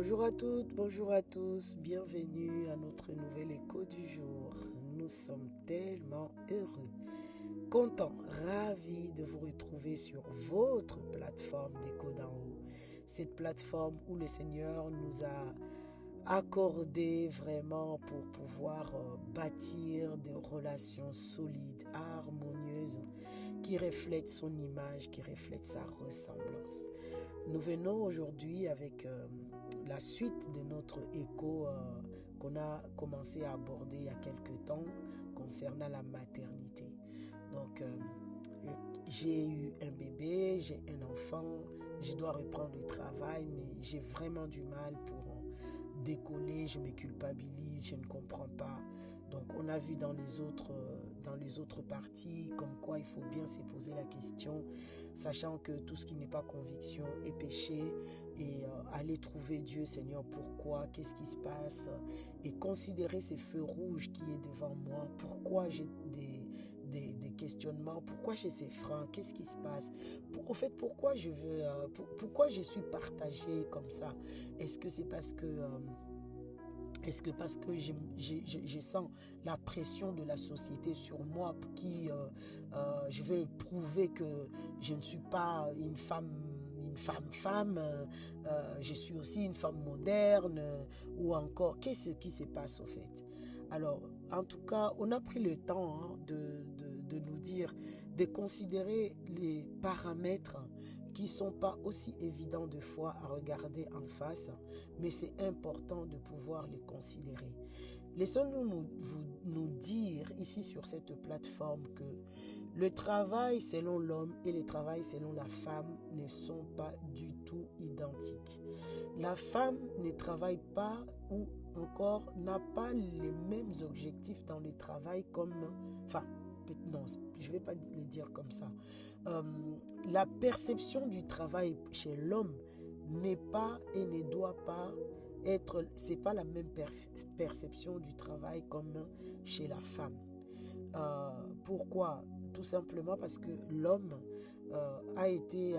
Bonjour à toutes, bonjour à tous, bienvenue à notre nouvel écho du jour. Nous sommes tellement heureux, contents, ravis de vous retrouver sur votre plateforme d'écho d'en haut. Cette plateforme où le Seigneur nous a accordé vraiment pour pouvoir euh, bâtir des relations solides, harmonieuses, qui reflètent son image, qui reflètent sa ressemblance. Nous venons aujourd'hui avec euh, la suite de notre écho euh, qu'on a commencé à aborder il y a quelque temps concernant la maternité. Donc, euh, j'ai eu un bébé, j'ai un enfant, je dois reprendre le travail, mais j'ai vraiment du mal pour décoller, je me culpabilise, je ne comprends pas. Donc on a vu dans les autres, dans les autres parties comme quoi il faut bien se poser la question, sachant que tout ce qui n'est pas conviction est péché, et euh, aller trouver Dieu, Seigneur, pourquoi, qu'est-ce qui se passe, et considérer ces feux rouges qui est devant moi, pourquoi j'ai des, des, questionnements, pourquoi j'ai ces freins, qu'est-ce qui se passe, au fait, pourquoi je veux, euh, pourquoi je suis partagée comme ça, est-ce que c'est parce que... Euh, est-ce que parce que je, sens la pression de la société sur moi qui, euh, euh, je veux prouver que je ne suis pas une femme une femme femme, euh, je suis aussi une femme moderne ou encore qu'est-ce qui se passe au fait? Alors en tout cas, on a pris le temps hein, de, de, nous dire, de considérer les paramètres qui sont pas aussi évidents de fois à regarder en face, mais c'est important de pouvoir les considérer. Laissons-nous nous, nous dire ici sur cette plateforme que le travail selon l'homme et le travail selon la femme ne sont pas du tout identiques. La femme ne travaille pas ou encore n'a pas les mêmes objectifs dans le travail comme, enfin, non, je ne vais pas le dire comme ça. Euh, la perception du travail chez l'homme n'est pas et ne doit pas être, c'est pas la même perception du travail comme chez la femme. Euh, pourquoi? Tout simplement parce que l'homme euh, a été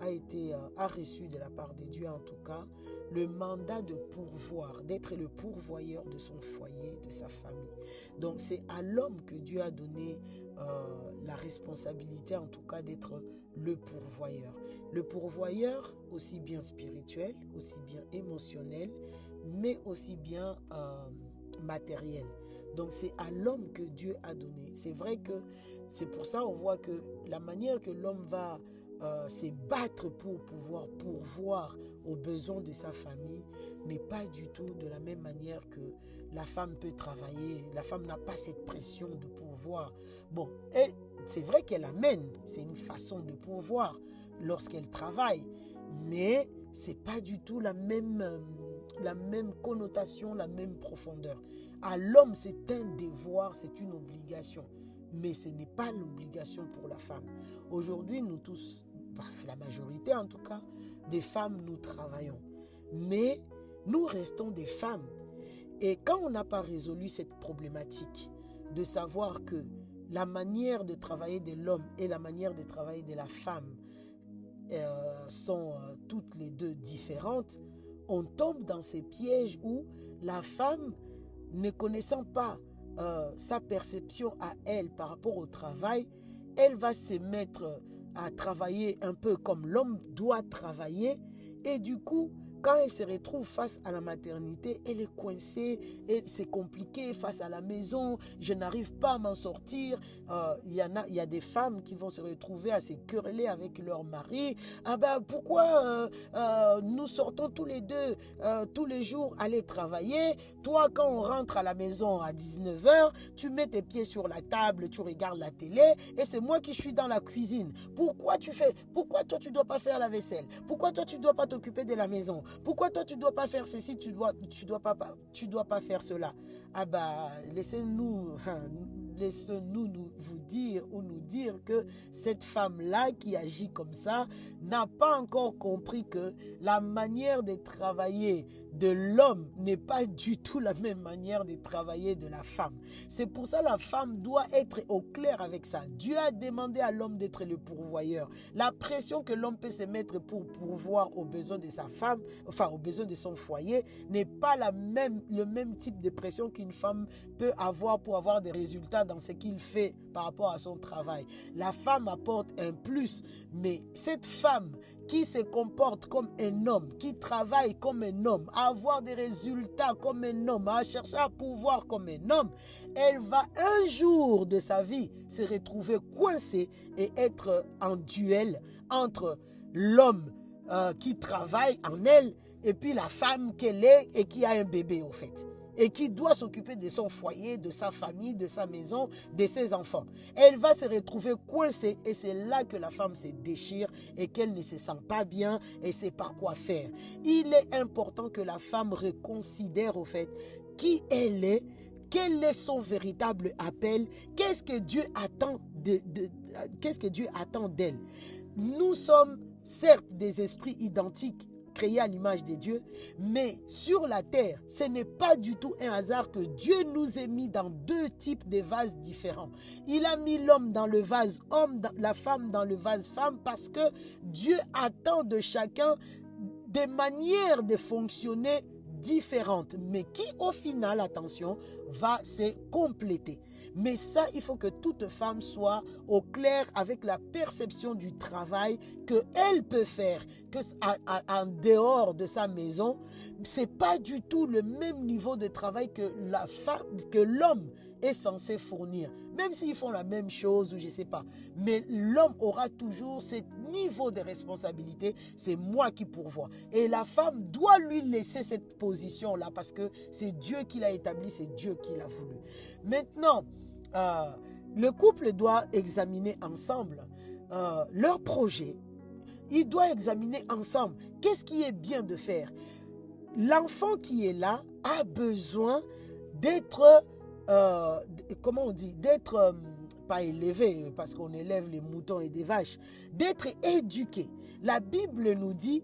a été a reçu de la part de Dieu en tout cas le mandat de pourvoir, d'être le pourvoyeur de son foyer, de sa famille. Donc c'est à l'homme que Dieu a donné euh, la responsabilité, en tout cas, d'être le pourvoyeur. Le pourvoyeur, aussi bien spirituel, aussi bien émotionnel, mais aussi bien euh, matériel. Donc c'est à l'homme que Dieu a donné. C'est vrai que c'est pour ça on voit que la manière que l'homme va euh, se battre pour pouvoir pourvoir aux besoins de sa famille n'est pas du tout de la même manière que la femme peut travailler. La femme n'a pas cette pression de pouvoir. Bon, c'est vrai qu'elle amène, c'est une façon de pouvoir lorsqu'elle travaille, mais c'est pas du tout la même, euh, la même connotation, la même profondeur. À l'homme, c'est un devoir, c'est une obligation mais ce n'est pas l'obligation pour la femme. Aujourd'hui, nous tous, la majorité en tout cas, des femmes, nous travaillons. Mais nous restons des femmes. Et quand on n'a pas résolu cette problématique de savoir que la manière de travailler de l'homme et la manière de travailler de la femme euh, sont euh, toutes les deux différentes, on tombe dans ces pièges où la femme, ne connaissant pas euh, sa perception à elle par rapport au travail, elle va se mettre à travailler un peu comme l'homme doit travailler. Et du coup quand elle se retrouve face à la maternité, elle est coincée, c'est compliqué face à la maison, je n'arrive pas à m'en sortir. Euh, il y a des femmes qui vont se retrouver à se quereller avec leur mari. Ah ben pourquoi euh, euh, nous sortons tous les deux tous les jours aller travailler? Toi quand on rentre à la maison à 19h, tu mets tes pieds sur la table, tu regardes la télé et c'est moi qui suis dans la cuisine. Pourquoi tu fais Pourquoi toi tu dois pas faire la vaisselle? Pourquoi toi tu dois pas t'occuper de la maison? Pourquoi toi tu dois pas faire ceci, tu dois dois pas faire cela? Ah bah laissez-nous laissez-nous nous vous dire ou nous dire que cette femme-là qui agit comme ça n'a pas encore compris que la manière de travailler de l'homme n'est pas du tout la même manière de travailler de la femme. C'est pour ça que la femme doit être au clair avec ça. Dieu a demandé à l'homme d'être le pourvoyeur. La pression que l'homme peut se mettre pour pourvoir aux besoins de sa femme, enfin aux besoins de son foyer, n'est pas la même, le même type de pression qu'une femme peut avoir pour avoir des résultats dans ce qu'il fait par rapport à son travail. La femme apporte un plus, mais cette femme qui se comporte comme un homme, qui travaille comme un homme, avoir des résultats comme un homme, à chercher à pouvoir comme un homme, elle va un jour de sa vie se retrouver coincée et être en duel entre l'homme euh, qui travaille en elle et puis la femme qu'elle est et qui a un bébé au fait et qui doit s'occuper de son foyer, de sa famille, de sa maison, de ses enfants. Elle va se retrouver coincée et c'est là que la femme se déchire et qu'elle ne se sent pas bien et sait pas quoi faire. Il est important que la femme reconsidère au fait qui elle est, quel est son véritable appel, qu'est-ce que Dieu attend qu'est-ce que Dieu attend d'elle. Nous sommes certes des esprits identiques créé à l'image de Dieu, mais sur la terre, ce n'est pas du tout un hasard que Dieu nous ait mis dans deux types de vases différents. Il a mis l'homme dans le vase homme, la femme dans le vase femme, parce que Dieu attend de chacun des manières de fonctionner différentes, mais qui au final, attention, va se compléter. Mais ça, il faut que toute femme soit au clair avec la perception du travail que elle peut faire que en dehors de sa maison. C'est pas du tout le même niveau de travail que la femme, que l'homme est censé fournir. Même s'ils font la même chose ou je sais pas. Mais l'homme aura toujours ce niveau de responsabilité. C'est moi qui pourvois. Et la femme doit lui laisser cette position-là parce que c'est Dieu qui l'a établi, c'est Dieu qui l'a voulu. Maintenant, euh, le couple doit examiner ensemble euh, leur projet. Il doit examiner ensemble qu'est-ce qui est bien de faire. L'enfant qui est là a besoin d'être, euh, comment on dit, d'être pas élevé parce qu'on élève les moutons et des vaches, d'être éduqué. La Bible nous dit,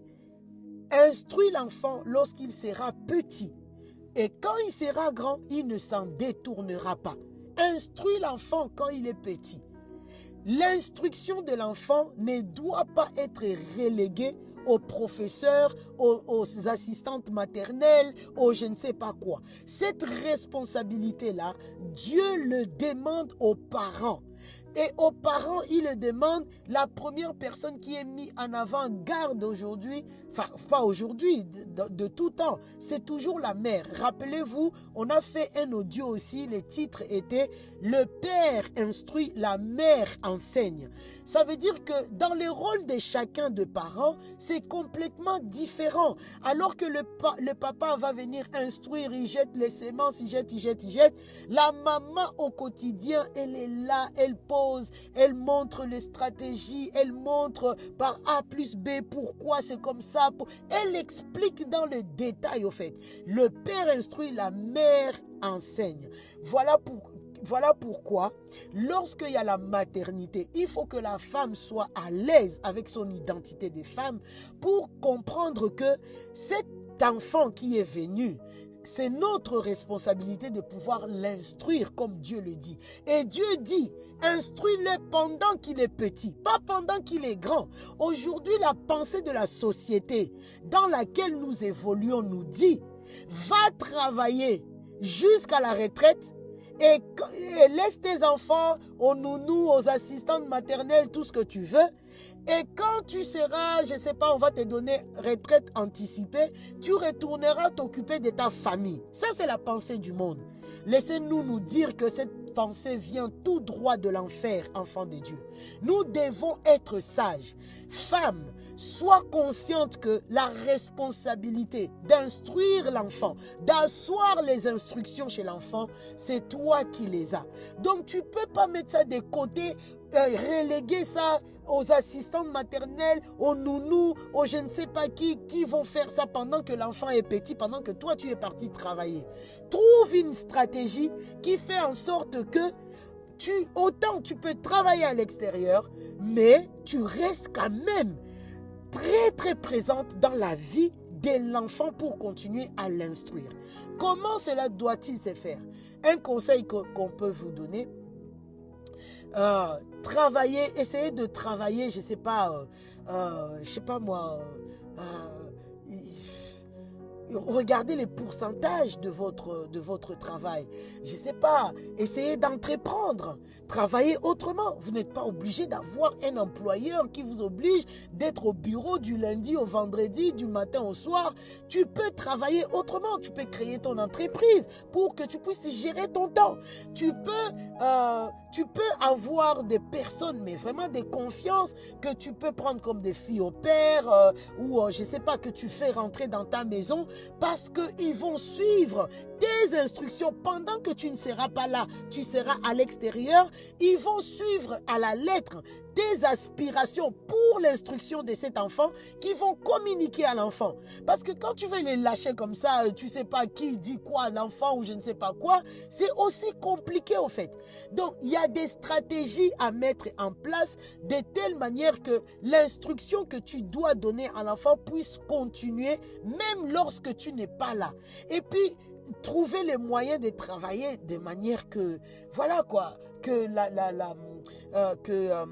instruis l'enfant lorsqu'il sera petit. Et quand il sera grand, il ne s'en détournera pas. Instruis l'enfant quand il est petit. L'instruction de l'enfant ne doit pas être reléguée aux professeurs, aux, assistantes maternelles, aux je ne sais pas quoi. Cette responsabilité-là, Dieu le demande aux parents. Et aux parents, il le demande, la première personne qui est mise en avant-garde aujourd'hui, enfin pas aujourd'hui, de, tout temps, c'est toujours la mère. Rappelez-vous, on a fait un audio aussi, le titre était Le père instruit, la mère enseigne. Ça veut dire que dans le rôle de chacun de parents, c'est complètement différent. Alors que le, papa va venir instruire, il jette les semences, il jette, il jette, il jette. La maman au quotidien, elle est là, elle pose elle montre les stratégies, elle montre par A plus B pourquoi c'est comme ça. Elle explique dans le détail au fait. Le père instruit, la mère enseigne. Voilà pour, voilà pourquoi, lorsqu'il y a la maternité, il faut que la femme soit à l'aise avec son identité de femme pour comprendre que cet enfant qui est venu, c'est notre responsabilité de pouvoir l'instruire comme Dieu le dit. Et Dieu dit, instruis-le pendant qu'il est petit, pas pendant qu'il est grand. Aujourd'hui, la pensée de la société dans laquelle nous évoluons nous dit, va travailler jusqu'à la retraite et, laisse tes enfants aux nounous, aux assistantes maternelles, tout ce que tu veux. Et quand tu seras, je ne sais pas, on va te donner retraite anticipée, tu retourneras t'occuper de ta famille. Ça, c'est la pensée du monde. Laissez-nous nous dire que cette pensée vient tout droit de l'enfer, enfant de Dieu. Nous devons être sages. Femme, sois consciente que la responsabilité d'instruire l'enfant, d'asseoir les instructions chez l'enfant, c'est toi qui les as. Donc tu ne peux pas mettre ça de côté, euh, reléguer ça aux assistantes maternelles, aux nounous, aux je ne sais pas qui, qui vont faire ça pendant que l'enfant est petit, pendant que toi tu es parti travailler. Trouve une stratégie qui fait en sorte que tu, autant tu peux travailler à l'extérieur, mais tu restes quand même très très présente dans la vie de l'enfant pour continuer à l'instruire. Comment cela doit-il se faire? Un conseil qu'on peut vous donner, euh, travailler, essayez de travailler, je ne sais pas, euh, euh, je sais pas moi, regardez les pourcentages de votre, de votre travail. Je ne sais pas, essayez d'entreprendre, travaillez autrement. Vous n'êtes pas obligé d'avoir un employeur qui vous oblige d'être au bureau du lundi au vendredi, du matin au soir. Tu peux travailler autrement, tu peux créer ton entreprise pour que tu puisses gérer ton temps. Tu peux, euh, tu peux avoir des personnes, mais vraiment des confiances que tu peux prendre comme des filles au père euh, ou euh, je ne sais pas, que tu fais rentrer dans ta maison parce qu'ils vont suivre instructions pendant que tu ne seras pas là, tu seras à l'extérieur. Ils vont suivre à la lettre des aspirations pour l'instruction de cet enfant qui vont communiquer à l'enfant. Parce que quand tu veux les lâcher comme ça, tu sais pas qui dit quoi à l'enfant ou je ne sais pas quoi, c'est aussi compliqué au fait. Donc il y a des stratégies à mettre en place de telle manière que l'instruction que tu dois donner à l'enfant puisse continuer même lorsque tu n'es pas là. Et puis trouver les moyens de travailler de manière que voilà quoi que la, la, euh, que euh,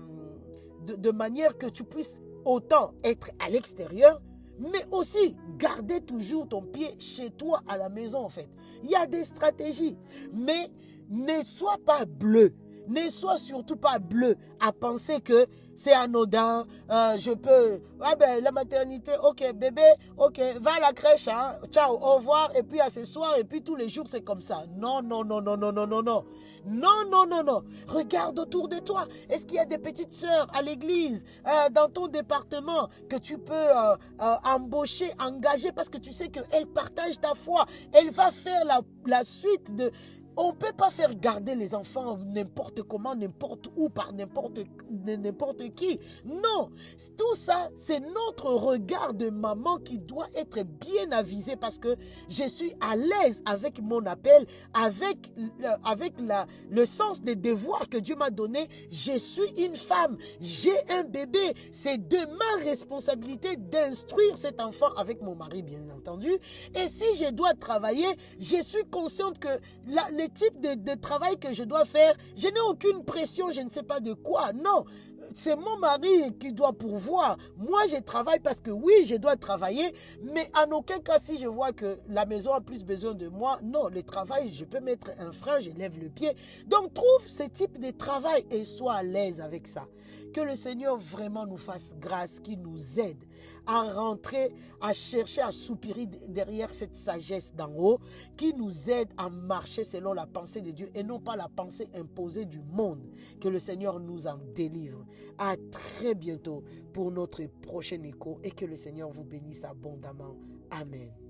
de, manière que tu puisses autant être à l'extérieur, mais aussi garder toujours ton pied chez toi à la maison en fait. Il y a des stratégies, mais ne sois pas bleu, ne sois surtout pas bleu à penser que c'est anodin, euh, je peux... Ah ben, la maternité, ok, bébé, ok, va à la crèche, hein, ciao, au revoir, et puis à ce soir, et puis tous les jours, c'est comme ça. Non, non, non, non, non, non, non, non. Non, non, non, non. Regarde autour de toi. Est-ce qu'il y a des petites sœurs à l'église, euh, dans ton département, que tu peux euh, euh, embaucher, engager, parce que tu sais qu'elles partagent ta foi. Elle va faire la, la suite de on ne peut pas faire garder les enfants n'importe comment, n'importe où, par n'importe qui. Non, tout ça, c'est notre regard de maman qui doit être bien avisé parce que je suis à l'aise avec mon appel, avec, avec la, le sens des devoirs que Dieu m'a donné. Je suis une femme, j'ai un bébé. C'est de ma responsabilité d'instruire cet enfant avec mon mari, bien entendu. Et si je dois travailler, je suis consciente que les type de, travail que je dois faire, je n'ai aucune pression, je ne sais pas de quoi. Non, c'est mon mari qui doit pourvoir. Moi, je travaille parce que oui, je dois travailler, mais en aucun cas, si je vois que la maison a plus besoin de moi, non, le travail, je peux mettre un frein, je lève le pied. Donc, trouve ce type de travail et sois à l'aise avec ça. Que le Seigneur vraiment nous fasse grâce, qu'il nous aide à rentrer, à chercher, à soupirer derrière cette sagesse d'en haut, qui nous aide à marcher selon la pensée de Dieu et non pas la pensée imposée du monde. Que le Seigneur nous en délivre. À très bientôt pour notre prochain écho et que le Seigneur vous bénisse abondamment. Amen.